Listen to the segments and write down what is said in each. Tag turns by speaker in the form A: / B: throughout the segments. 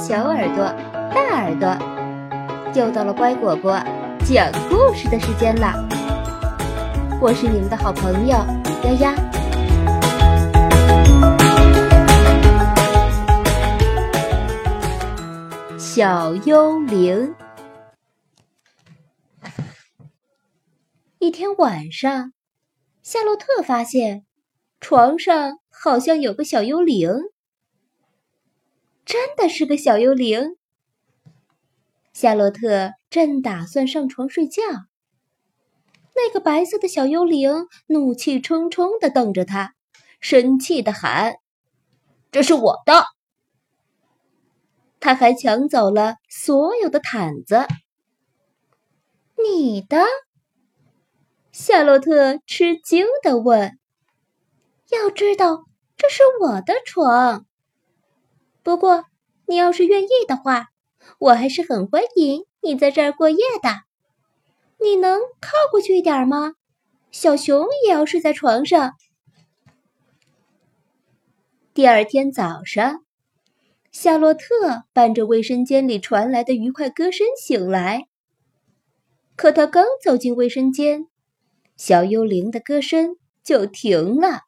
A: 小耳朵、大耳朵，又到了乖果果讲故事的时间了！我是你们的好朋友丫丫。小幽灵。一天晚上，夏洛特发现床上好像有个小幽灵。真的是个小幽灵。夏洛特正打算上床睡觉，那个白色的小幽灵怒气冲冲的瞪着他，生气的喊：“这是我的！”他还抢走了所有的毯子。你的？夏洛特吃惊的问：“要知道，这是我的床。”不过，你要是愿意的话，我还是很欢迎你在这儿过夜的。你能靠过去一点吗？小熊也要睡在床上。第二天早上，夏洛特伴着卫生间里传来的愉快歌声醒来。可他刚走进卫生间，小幽灵的歌声就停了。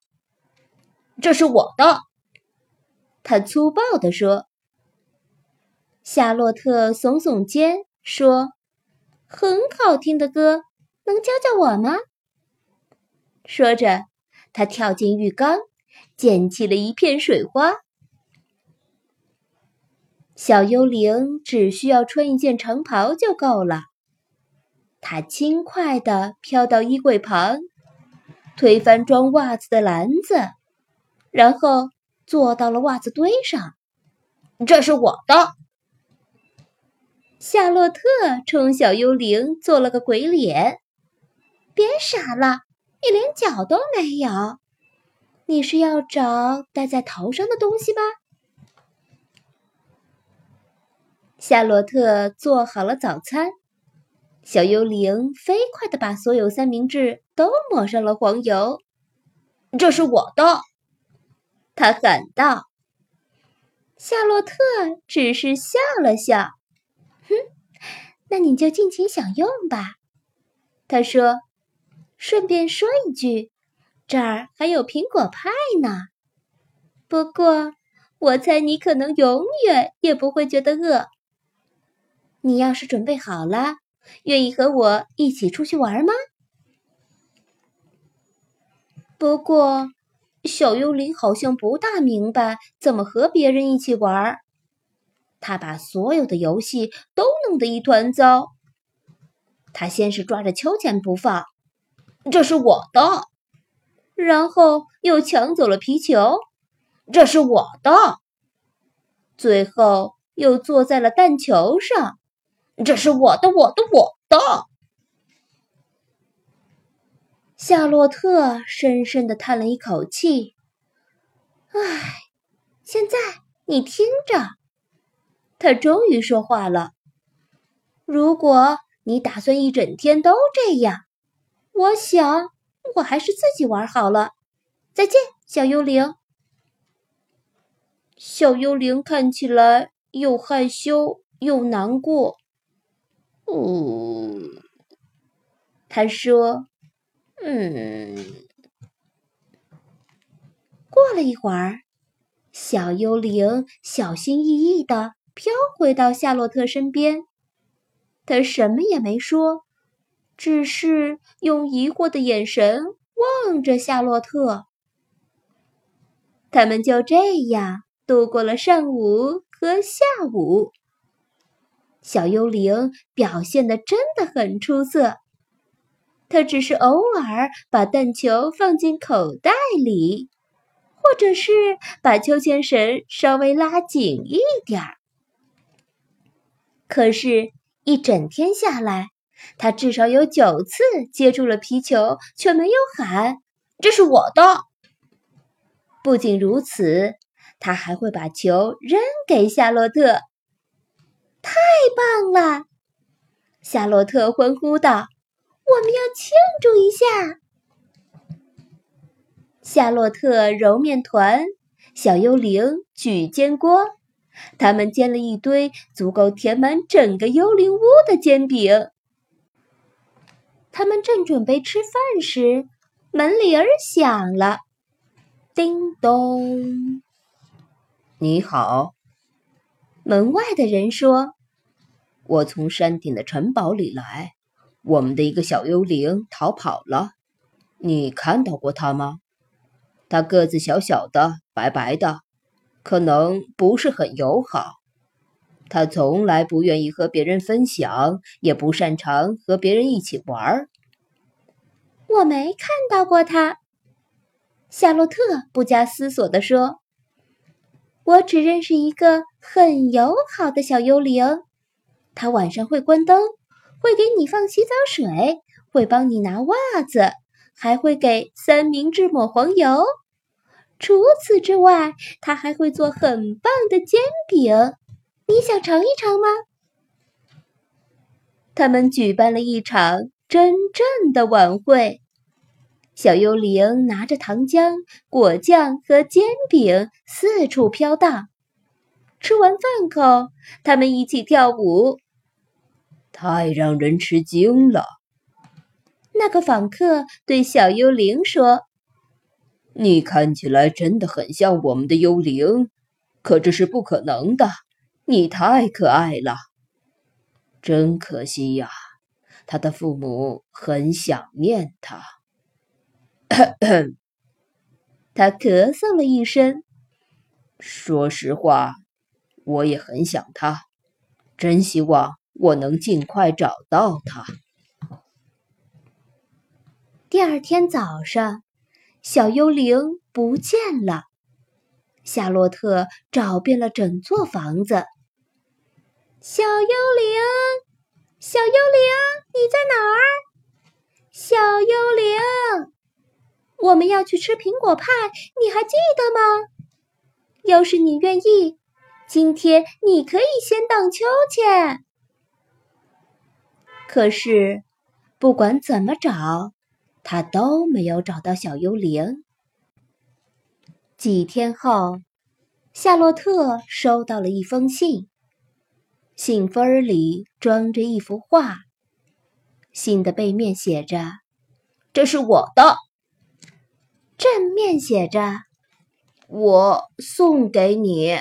A: 这是我的。他粗暴地说：“夏洛特耸耸肩说，很好听的歌，能教教我吗？”说着，他跳进浴缸，溅起了一片水花。小幽灵只需要穿一件长袍就够了。他轻快地飘到衣柜旁，推翻装袜子的篮子，然后。坐到了袜子堆上，这是我的。夏洛特冲小幽灵做了个鬼脸，别傻了，你连脚都没有。你是要找戴在头上的东西吧？夏洛特做好了早餐，小幽灵飞快的把所有三明治都抹上了黄油。这是我的。他喊道：“夏洛特只是笑了笑，哼，那你就尽情享用吧。”他说：“顺便说一句，这儿还有苹果派呢。不过，我猜你可能永远也不会觉得饿。你要是准备好了，愿意和我一起出去玩吗？不过。”小幽灵好像不大明白怎么和别人一起玩儿，他把所有的游戏都弄得一团糟。他先是抓着秋千不放，这是我的；然后又抢走了皮球，这是我的；最后又坐在了弹球上，这是我的，我的，我的。夏洛特深深的叹了一口气：“唉，现在你听着。”他终于说话了：“如果你打算一整天都这样，我想我还是自己玩好了。再见，小幽灵。”小幽灵看起来又害羞又难过。呜，他说。嗯，过了一会儿，小幽灵小心翼翼地飘回到夏洛特身边。他什么也没说，只是用疑惑的眼神望着夏洛特。他们就这样度过了上午和下午。小幽灵表现的真的很出色。他只是偶尔把弹球放进口袋里，或者是把秋千绳稍微拉紧一点儿。可是，一整天下来，他至少有九次接住了皮球，却没有喊“这是我的”。不仅如此，他还会把球扔给夏洛特。太棒了！夏洛特欢呼道。我们要庆祝一下！夏洛特揉面团，小幽灵举煎锅，他们煎了一堆足够填满整个幽灵屋的煎饼。他们正准备吃饭时，门铃儿响了，叮咚。
B: 你好，
A: 门外的人说：“
B: 我从山顶的城堡里来，我们的一个小幽灵逃跑了。你看到过他吗？他个子小小的，白白的。”可能不是很友好，他从来不愿意和别人分享，也不擅长和别人一起玩儿。
A: 我没看到过他，夏洛特不加思索地说：“我只认识一个很友好的小幽灵，他晚上会关灯，会给你放洗澡水，会帮你拿袜子，还会给三明治抹黄油。”除此之外，他还会做很棒的煎饼，你想尝一尝吗？他们举办了一场真正的晚会，小幽灵拿着糖浆、果酱和煎饼四处飘荡。吃完饭后，他们一起跳舞，
B: 太让人吃惊了。
A: 那个访客对小幽灵说。
B: 你看起来真的很像我们的幽灵，可这是不可能的。你太可爱了，真可惜呀，他的父母很想念他。
A: 他咳嗽了一声。
B: 说实话，我也很想他，真希望我能尽快找到他。
A: 第二天早上。小幽灵不见了，夏洛特找遍了整座房子。小幽灵，小幽灵，你在哪儿？小幽灵，我们要去吃苹果派，你还记得吗？要是你愿意，今天你可以先荡秋千。可是，不管怎么找。他都没有找到小幽灵。几天后，夏洛特收到了一封信，信封里装着一幅画，信的背面写着：“
B: 这是我的。”
A: 正面写着：“
B: 我送给你。”